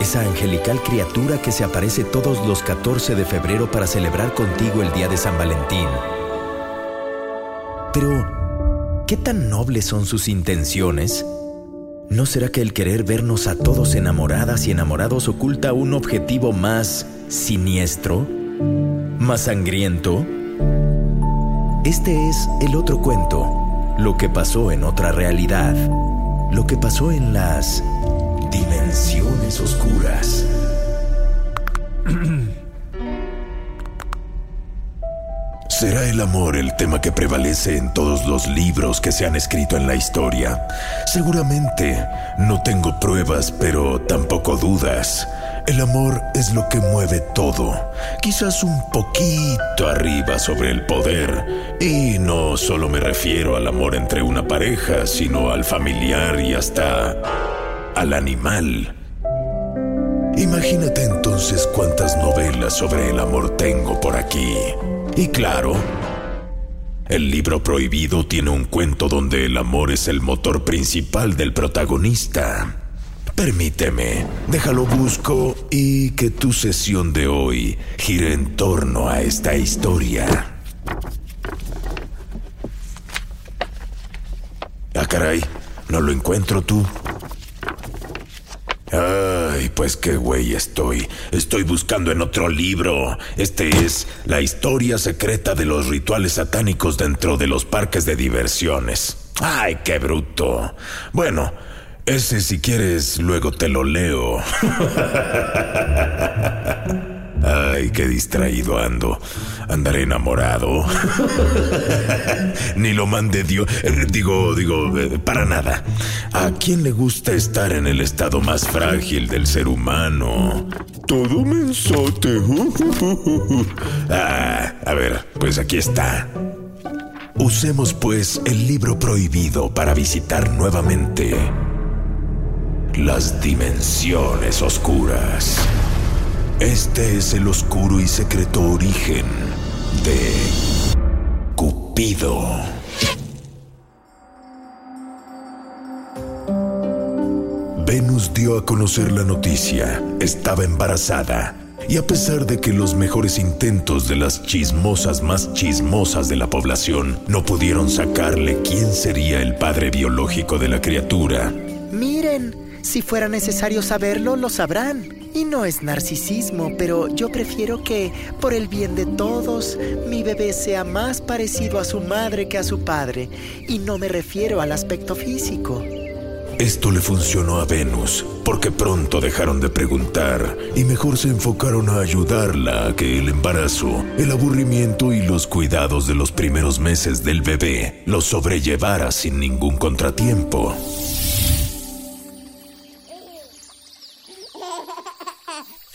Esa angelical criatura que se aparece todos los 14 de febrero para celebrar contigo el día de San Valentín. Pero, ¿qué tan nobles son sus intenciones? ¿No será que el querer vernos a todos enamoradas y enamorados oculta un objetivo más siniestro? ¿Más sangriento? Este es el otro cuento, lo que pasó en otra realidad, lo que pasó en las Dimensiones Oscuras. ¿Será el amor el tema que prevalece en todos los libros que se han escrito en la historia? Seguramente. No tengo pruebas, pero tampoco dudas. El amor es lo que mueve todo, quizás un poquito arriba sobre el poder. Y no solo me refiero al amor entre una pareja, sino al familiar y hasta al animal. Imagínate entonces cuántas novelas sobre el amor tengo por aquí. Y claro, el libro prohibido tiene un cuento donde el amor es el motor principal del protagonista. Permíteme, déjalo busco y que tu sesión de hoy gire en torno a esta historia. Ah, caray, no lo encuentro tú. Ay, pues qué güey estoy. Estoy buscando en otro libro. Este es La historia secreta de los rituales satánicos dentro de los parques de diversiones. Ay, qué bruto. Bueno, ese si quieres luego te lo leo. Ay, qué distraído ando. Andaré enamorado. Ni lo mande Dios. Eh, digo, digo, eh, para nada. ¿A quién le gusta estar en el estado más frágil del ser humano? Todo mensote. ah, a ver, pues aquí está. Usemos pues el libro prohibido para visitar nuevamente las dimensiones oscuras. Este es el oscuro y secreto origen de Cupido. Venus dio a conocer la noticia. Estaba embarazada. Y a pesar de que los mejores intentos de las chismosas más chismosas de la población no pudieron sacarle quién sería el padre biológico de la criatura. Miren, si fuera necesario saberlo, lo sabrán. Y no es narcisismo, pero yo prefiero que, por el bien de todos, mi bebé sea más parecido a su madre que a su padre. Y no me refiero al aspecto físico. Esto le funcionó a Venus, porque pronto dejaron de preguntar y mejor se enfocaron a ayudarla a que el embarazo, el aburrimiento y los cuidados de los primeros meses del bebé lo sobrellevara sin ningún contratiempo.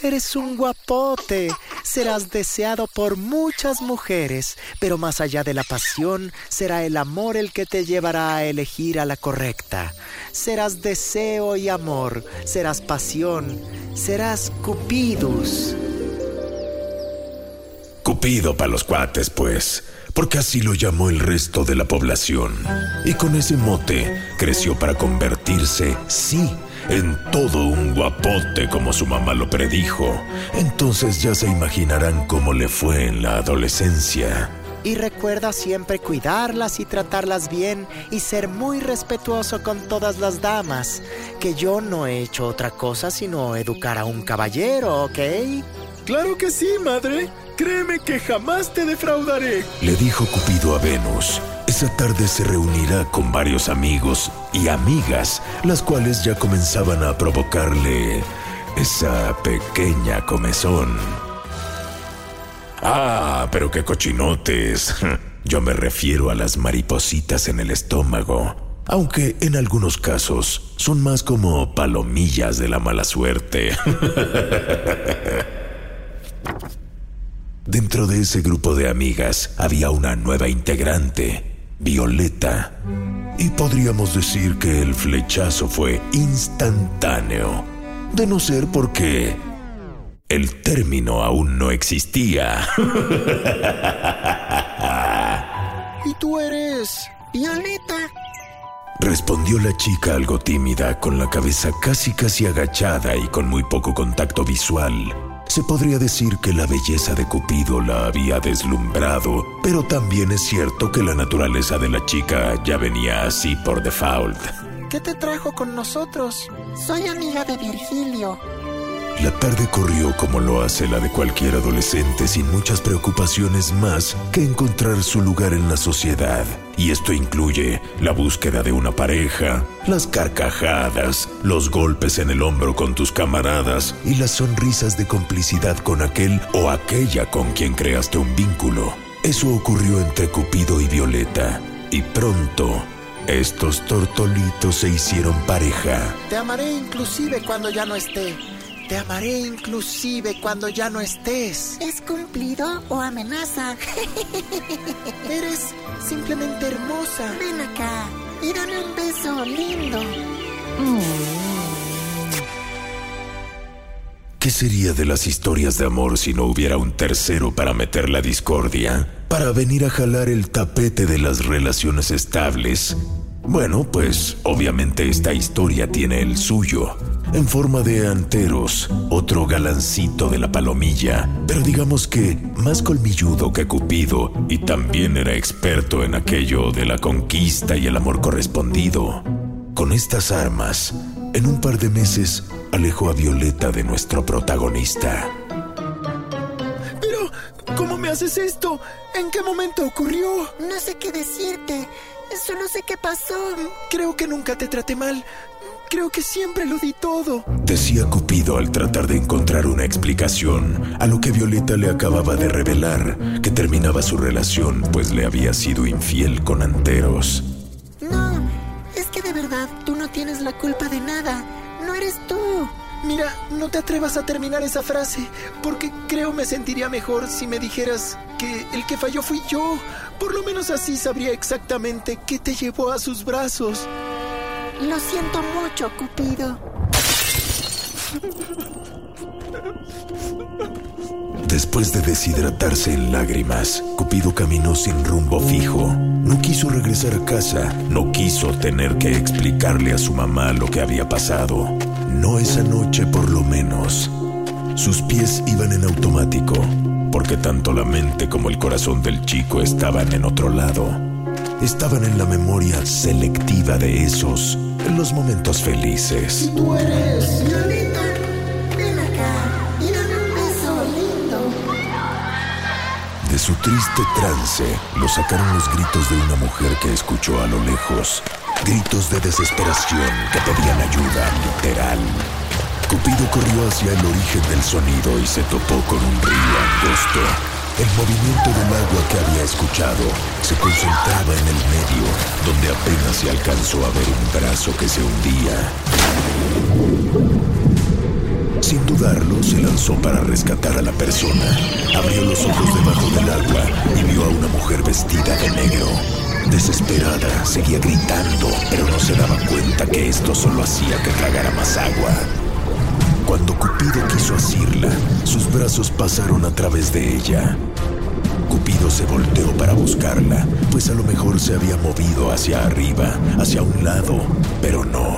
Eres un guapote. Serás deseado por muchas mujeres, pero más allá de la pasión, será el amor el que te llevará a elegir a la correcta. Serás deseo y amor, serás pasión, serás cupidus. Cupido para los cuates, pues, porque así lo llamó el resto de la población. Y con ese mote creció para convertirse, sí, todo un guapote como su mamá lo predijo. Entonces ya se imaginarán cómo le fue en la adolescencia. Y recuerda siempre cuidarlas y tratarlas bien y ser muy respetuoso con todas las damas, que yo no he hecho otra cosa sino educar a un caballero, ¿ok? Claro que sí, madre. Créeme que jamás te defraudaré. Le dijo Cupido a Venus. Esa tarde se reunirá con varios amigos y amigas, las cuales ya comenzaban a provocarle esa pequeña comezón. Ah, pero qué cochinotes. Yo me refiero a las maripositas en el estómago, aunque en algunos casos son más como palomillas de la mala suerte. Dentro de ese grupo de amigas había una nueva integrante, Violeta. Y podríamos decir que el flechazo fue instantáneo, de no ser porque el término aún no existía. ¿Y tú eres Violeta? Respondió la chica algo tímida, con la cabeza casi casi agachada y con muy poco contacto visual. Se podría decir que la belleza de Cupido la había deslumbrado, pero también es cierto que la naturaleza de la chica ya venía así por default. ¿Qué te trajo con nosotros? Soy amiga de Virgilio. La tarde corrió como lo hace la de cualquier adolescente sin muchas preocupaciones más que encontrar su lugar en la sociedad. Y esto incluye la búsqueda de una pareja, las carcajadas, los golpes en el hombro con tus camaradas y las sonrisas de complicidad con aquel o aquella con quien creaste un vínculo. Eso ocurrió entre Cupido y Violeta. Y pronto, estos tortolitos se hicieron pareja. Te amaré inclusive cuando ya no esté. Te amaré inclusive cuando ya no estés. ¿Es cumplido o amenaza? Eres simplemente hermosa. Ven acá y dame un beso lindo. ¿Qué sería de las historias de amor si no hubiera un tercero para meter la discordia? Para venir a jalar el tapete de las relaciones estables. Bueno, pues obviamente esta historia tiene el suyo. En forma de anteros, otro galancito de la palomilla, pero digamos que más colmilludo que Cupido y también era experto en aquello de la conquista y el amor correspondido. Con estas armas, en un par de meses alejó a Violeta de nuestro protagonista. Pero, ¿cómo me haces esto? ¿En qué momento ocurrió? No sé qué decirte. Solo sé qué pasó. Creo que nunca te traté mal. Creo que siempre lo di todo. Decía Cupido al tratar de encontrar una explicación a lo que Violeta le acababa de revelar, que terminaba su relación pues le había sido infiel con Anteros. No, es que de verdad tú no tienes la culpa de nada. No eres tú. Mira, no te atrevas a terminar esa frase, porque creo me sentiría mejor si me dijeras que el que falló fui yo. Por lo menos así sabría exactamente qué te llevó a sus brazos. Lo siento mucho, Cupido. Después de deshidratarse en lágrimas, Cupido caminó sin rumbo fijo. No quiso regresar a casa, no quiso tener que explicarle a su mamá lo que había pasado. No esa noche por lo menos. Sus pies iban en automático, porque tanto la mente como el corazón del chico estaban en otro lado. Estaban en la memoria selectiva de esos, los momentos felices. Tú eres Violeta, ven acá y dame un beso lindo. De su triste trance lo sacaron los gritos de una mujer que escuchó a lo lejos. Gritos de desesperación que pedían ayuda, literal. Cupido corrió hacia el origen del sonido y se topó con un río angosto. El movimiento del agua que había escuchado se concentraba en el medio, donde apenas se alcanzó a ver un brazo que se hundía. Sin dudarlo, se lanzó para rescatar a la persona. Abrió los ojos debajo del agua y vio a una mujer vestida de negro. Desesperada, seguía gritando, pero no se daba cuenta que esto solo hacía que tragara más agua. Cuando Cupido quiso asirla, sus brazos pasaron a través de ella. Cupido se volteó para buscarla, pues a lo mejor se había movido hacia arriba, hacia un lado, pero no.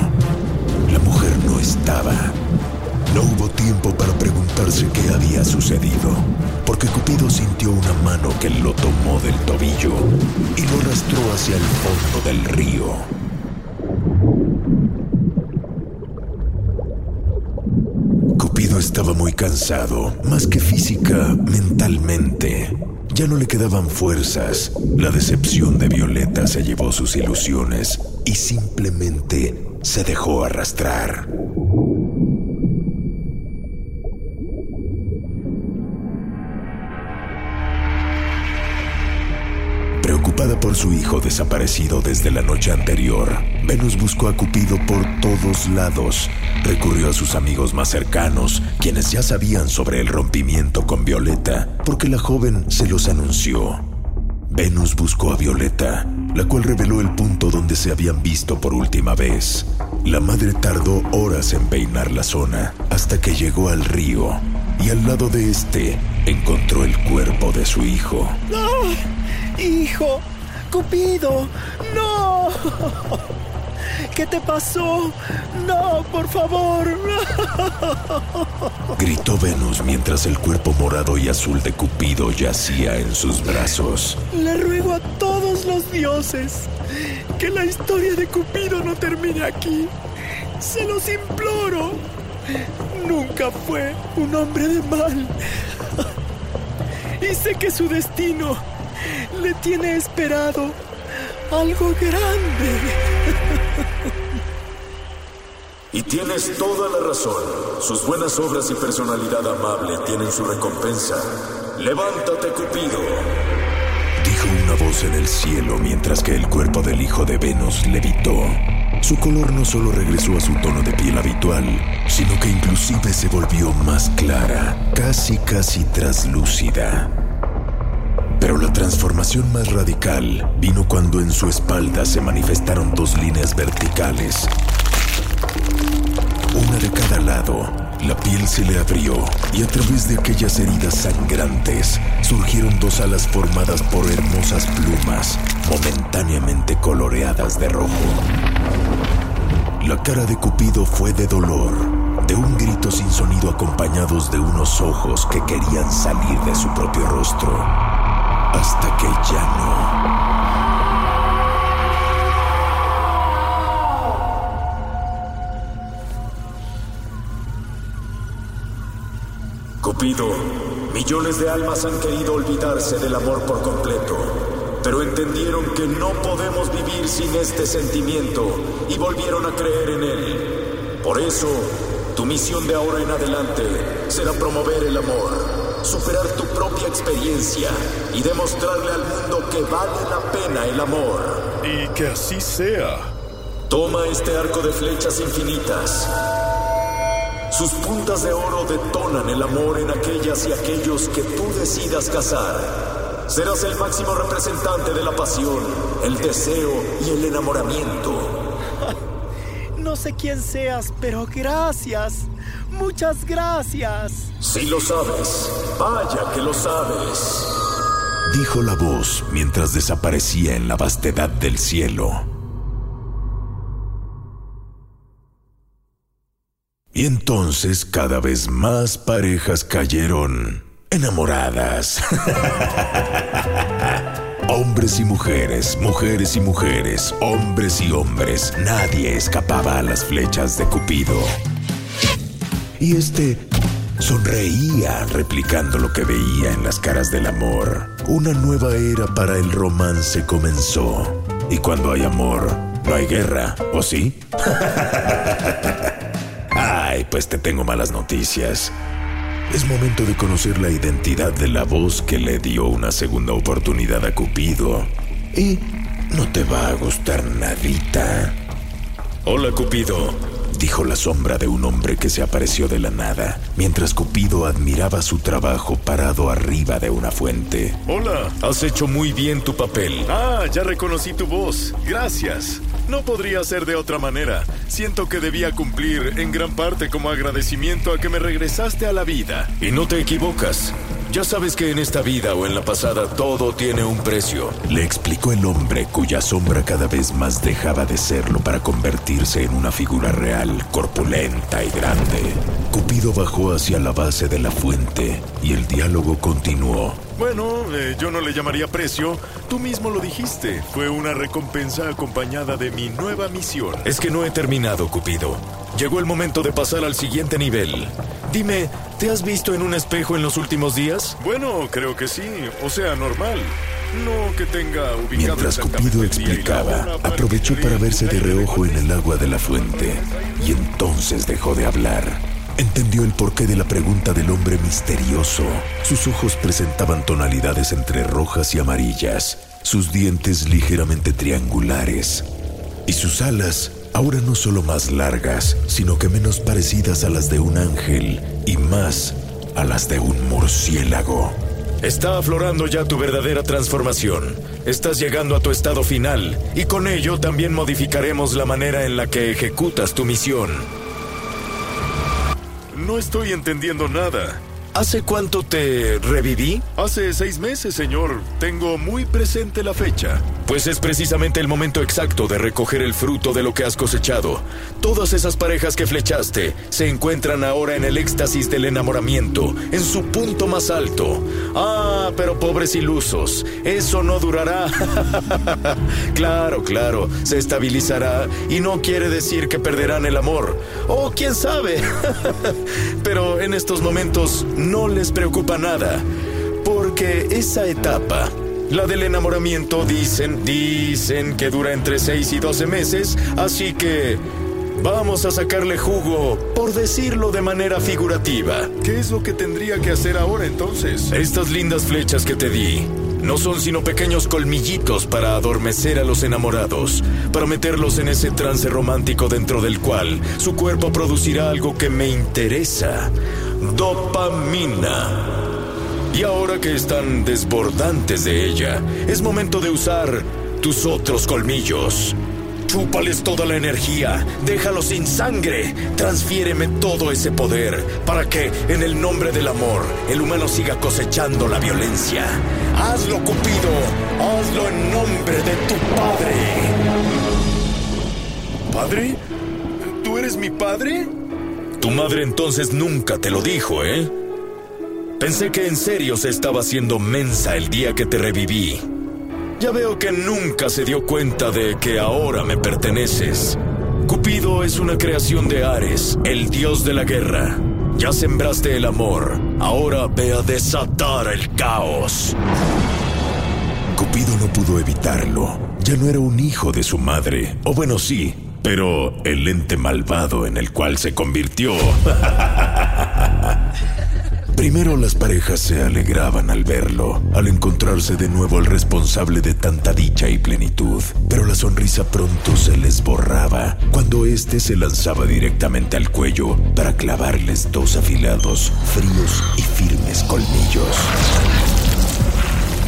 La mujer no estaba. No hubo tiempo para preguntarse qué había sucedido. porque Cupido sintió una mano que lo tomó del tobillo y lo arrastró hacia el fondo del río. Cupido estaba muy cansado, más que física, mentalmente. Ya no le quedaban fuerzas. La decepción de Violeta se llevó sus ilusiones y simplemente se dejó arrastrar. Preocupada por su hijo desaparecido desde la noche anterior, Venus buscó a Cupido por todos lados. Recurrió a sus amigos más cercanos, quienes ya sabían sobre el rompimiento con Violeta, porque la joven se los anunció. Venus buscó a Violeta, la cual reveló el punto donde se habían visto por última vez. La madre tardó horas en peinar la zona hasta que llegó al río y al lado de este encontró el cuerpo de su hijo. ¡No! ¡Hijo! ¡Cupido! ¡No! ¿Qué te pasó? No, por favor. Gritó Venus mientras el cuerpo morado y azul de Cupido yacía en sus brazos. Le ruego a todos los dioses que la historia de Cupido no termine aquí. Se los imploro. Nunca fue un hombre de mal. Y sé que su destino le tiene esperado algo grande. Y tienes toda la razón. Sus buenas obras y personalidad amable tienen su recompensa. Levántate, Cupido. Dijo una voz en el cielo mientras que el cuerpo del hijo de Venus levitó. Su color no solo regresó a su tono de piel habitual, sino que inclusive se volvió más clara, casi casi traslúcida. Pero la transformación más radical vino cuando en su espalda se manifestaron dos líneas verticales. Una de cada lado, la piel se le abrió y a través de aquellas heridas sangrantes surgieron dos alas formadas por hermosas plumas, momentáneamente coloreadas de rojo. La cara de Cupido fue de dolor, de un grito sin sonido acompañados de unos ojos que querían salir de su propio rostro, hasta que ya no. Cupido, millones de almas han querido olvidarse del amor por completo, pero entendieron que no podemos vivir sin este sentimiento y volvieron a creer en él. Por eso, tu misión de ahora en adelante será promover el amor, superar tu propia experiencia y demostrarle al mundo que vale la pena el amor. Y que así sea. Toma este arco de flechas infinitas. Sus puntas de oro detonan el amor en aquellas y aquellos que tú decidas casar. Serás el máximo representante de la pasión, el deseo y el enamoramiento. No sé quién seas, pero gracias. Muchas gracias. Si lo sabes, vaya que lo sabes. Dijo la voz mientras desaparecía en la vastedad del cielo. Y entonces cada vez más parejas cayeron enamoradas. hombres y mujeres, mujeres y mujeres, hombres y hombres, nadie escapaba a las flechas de Cupido. Y este sonreía replicando lo que veía en las caras del amor. Una nueva era para el romance comenzó. Y cuando hay amor, no hay guerra, ¿o sí? Ay, pues te tengo malas noticias. Es momento de conocer la identidad de la voz que le dio una segunda oportunidad a Cupido. Y no te va a gustar nadita. Hola, Cupido. Dijo la sombra de un hombre que se apareció de la nada, mientras Cupido admiraba su trabajo parado arriba de una fuente. Hola, has hecho muy bien tu papel. Ah, ya reconocí tu voz. Gracias. No podría ser de otra manera. Siento que debía cumplir en gran parte como agradecimiento a que me regresaste a la vida. Y no te equivocas. Ya sabes que en esta vida o en la pasada todo tiene un precio. Le explicó el hombre cuya sombra cada vez más dejaba de serlo para convertirse en una figura real, corpulenta y grande. Cupido bajó hacia la base de la fuente y el diálogo continuó. Bueno, eh, yo no le llamaría precio. Tú mismo lo dijiste. Fue una recompensa acompañada de mi nueva misión. Es que no he terminado, Cupido. Llegó el momento de pasar al siguiente nivel. Dime, ¿te has visto en un espejo en los últimos días? Bueno, creo que sí. O sea, normal. No que tenga ubicado Mientras Cupido explicaba, aprovechó para verse de reojo en el agua de la fuente y entonces dejó de hablar. Entendió el porqué de la pregunta del hombre misterioso. Sus ojos presentaban tonalidades entre rojas y amarillas, sus dientes ligeramente triangulares y sus alas ahora no solo más largas, sino que menos parecidas a las de un ángel y más a las de un murciélago. Está aflorando ya tu verdadera transformación. Estás llegando a tu estado final y con ello también modificaremos la manera en la que ejecutas tu misión. No estoy entendiendo nada. ¿Hace cuánto te reviví? Hace seis meses, señor. Tengo muy presente la fecha. Pues es precisamente el momento exacto de recoger el fruto de lo que has cosechado. Todas esas parejas que flechaste se encuentran ahora en el éxtasis del enamoramiento, en su punto más alto. Ah, pero pobres ilusos, eso no durará. claro, claro, se estabilizará y no quiere decir que perderán el amor. O quién sabe. pero en estos momentos no les preocupa nada, porque esa etapa la del enamoramiento dicen, dicen que dura entre 6 y 12 meses, así que vamos a sacarle jugo, por decirlo de manera figurativa. ¿Qué es lo que tendría que hacer ahora entonces? Estas lindas flechas que te di no son sino pequeños colmillitos para adormecer a los enamorados, para meterlos en ese trance romántico dentro del cual su cuerpo producirá algo que me interesa, dopamina. Y ahora que están desbordantes de ella, es momento de usar tus otros colmillos. Chúpales toda la energía, déjalos sin sangre, transfiéreme todo ese poder para que, en el nombre del amor, el humano siga cosechando la violencia. Hazlo, Cupido, hazlo en nombre de tu padre. ¿Padre? ¿Tú eres mi padre? Tu madre entonces nunca te lo dijo, ¿eh? Pensé que en serio se estaba haciendo mensa el día que te reviví. Ya veo que nunca se dio cuenta de que ahora me perteneces. Cupido es una creación de Ares, el dios de la guerra. Ya sembraste el amor, ahora ve a desatar el caos. Cupido no pudo evitarlo. Ya no era un hijo de su madre. O bueno, sí, pero el ente malvado en el cual se convirtió. Primero las parejas se alegraban al verlo, al encontrarse de nuevo el responsable de tanta dicha y plenitud, pero la sonrisa pronto se les borraba cuando éste se lanzaba directamente al cuello para clavarles dos afilados, fríos y firmes colmillos.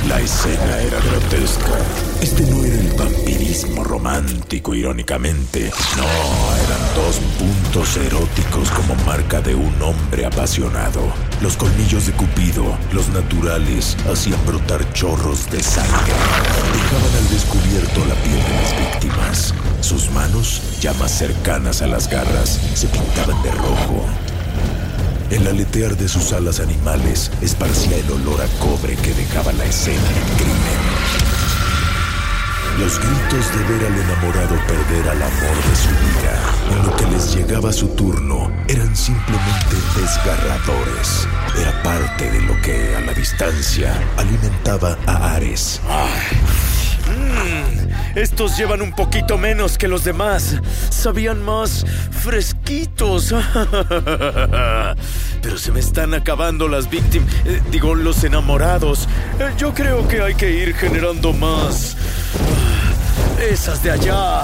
La escena era grotesca. Este no era el vampirismo romántico, irónicamente. No, eran dos puntos eróticos como marca de un hombre apasionado. Los colmillos de Cupido, los naturales, hacían brotar chorros de sangre. Dejaban al descubierto la piel de las víctimas. Sus manos, ya más cercanas a las garras, se pintaban de rojo. El aletear de sus alas animales esparcía el olor a cobre que dejaba la escena del crimen. Los gritos de ver al enamorado perder al amor de su vida, en lo que les llegaba su turno, eran simplemente desgarradores. Era parte de lo que, a la distancia, alimentaba a Ares. Mm, estos llevan un poquito menos que los demás. Sabían más fresquitos. Pero se me están acabando las víctimas. eh, digo, los enamorados. Eh, yo creo que hay que ir generando más. Ah, Esas de allá.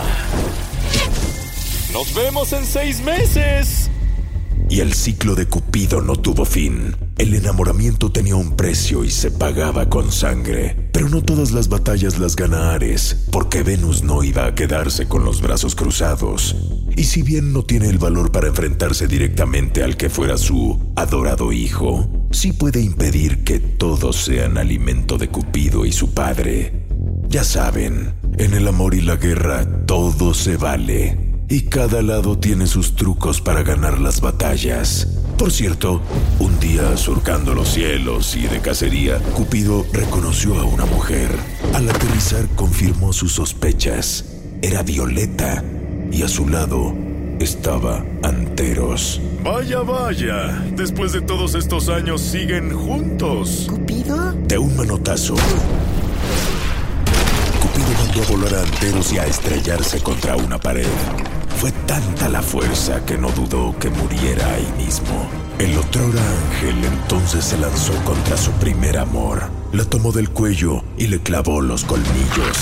Nos vemos en seis meses. Y el ciclo de Cupido no tuvo fin. El enamoramiento tenía un precio y se pagaba con sangre. Pero no todas las batallas las gana Ares, porque Venus no iba a quedarse con los brazos cruzados. Y si bien no tiene el valor para enfrentarse directamente al que fuera su adorado hijo, sí puede impedir que todos sean alimento de Cupido y su padre. Ya saben, en el amor y la guerra todo se vale y cada lado tiene sus trucos para ganar las batallas. Por cierto, un día surcando los cielos y de cacería, Cupido reconoció a una mujer. Al aterrizar confirmó sus sospechas. Era Violeta y a su lado estaba Anteros. Vaya, vaya. Después de todos estos años siguen juntos. ¿Cupido? De un manotazo, Cupido mandó a volar a Anteros y a estrellarse contra una pared. Fue tanta la fuerza que no dudó que muriera ahí mismo. El otrora ángel entonces se lanzó contra su primer amor. La tomó del cuello y le clavó los colmillos.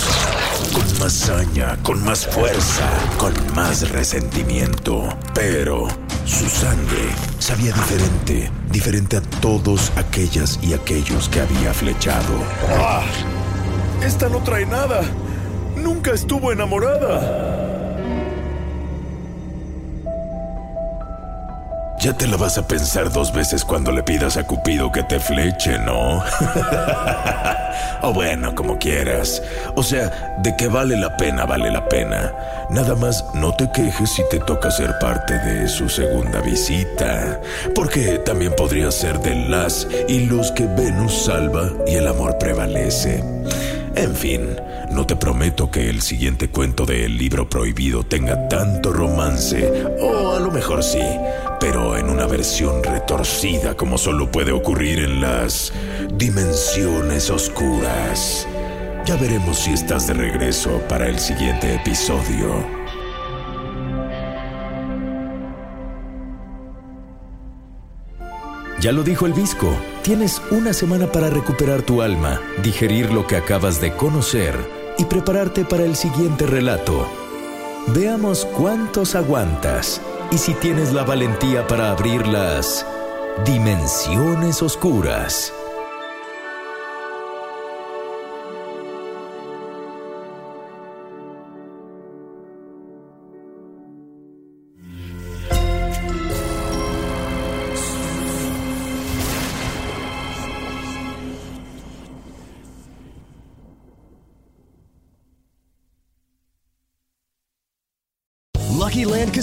Con más saña, con más fuerza, con más resentimiento. Pero su sangre sabía diferente, diferente a todos aquellas y aquellos que había flechado. ¡Ah! Esta no trae nada. Nunca estuvo enamorada. Ya te la vas a pensar dos veces cuando le pidas a Cupido que te fleche, ¿no? o bueno, como quieras. O sea, de que vale la pena, vale la pena. Nada más no te quejes si te toca ser parte de su segunda visita. Porque también podría ser de las y los que Venus salva y el amor prevalece. En fin, no te prometo que el siguiente cuento del libro prohibido tenga tanto romance, o a lo mejor sí, pero en una versión retorcida como solo puede ocurrir en las dimensiones oscuras. Ya veremos si estás de regreso para el siguiente episodio. Ya lo dijo el Visco, tienes una semana para recuperar tu alma, digerir lo que acabas de conocer y prepararte para el siguiente relato. Veamos cuántos aguantas y si tienes la valentía para abrir las dimensiones oscuras.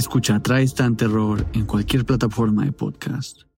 Escucha Tristan Terror en cualquier plataforma de podcast.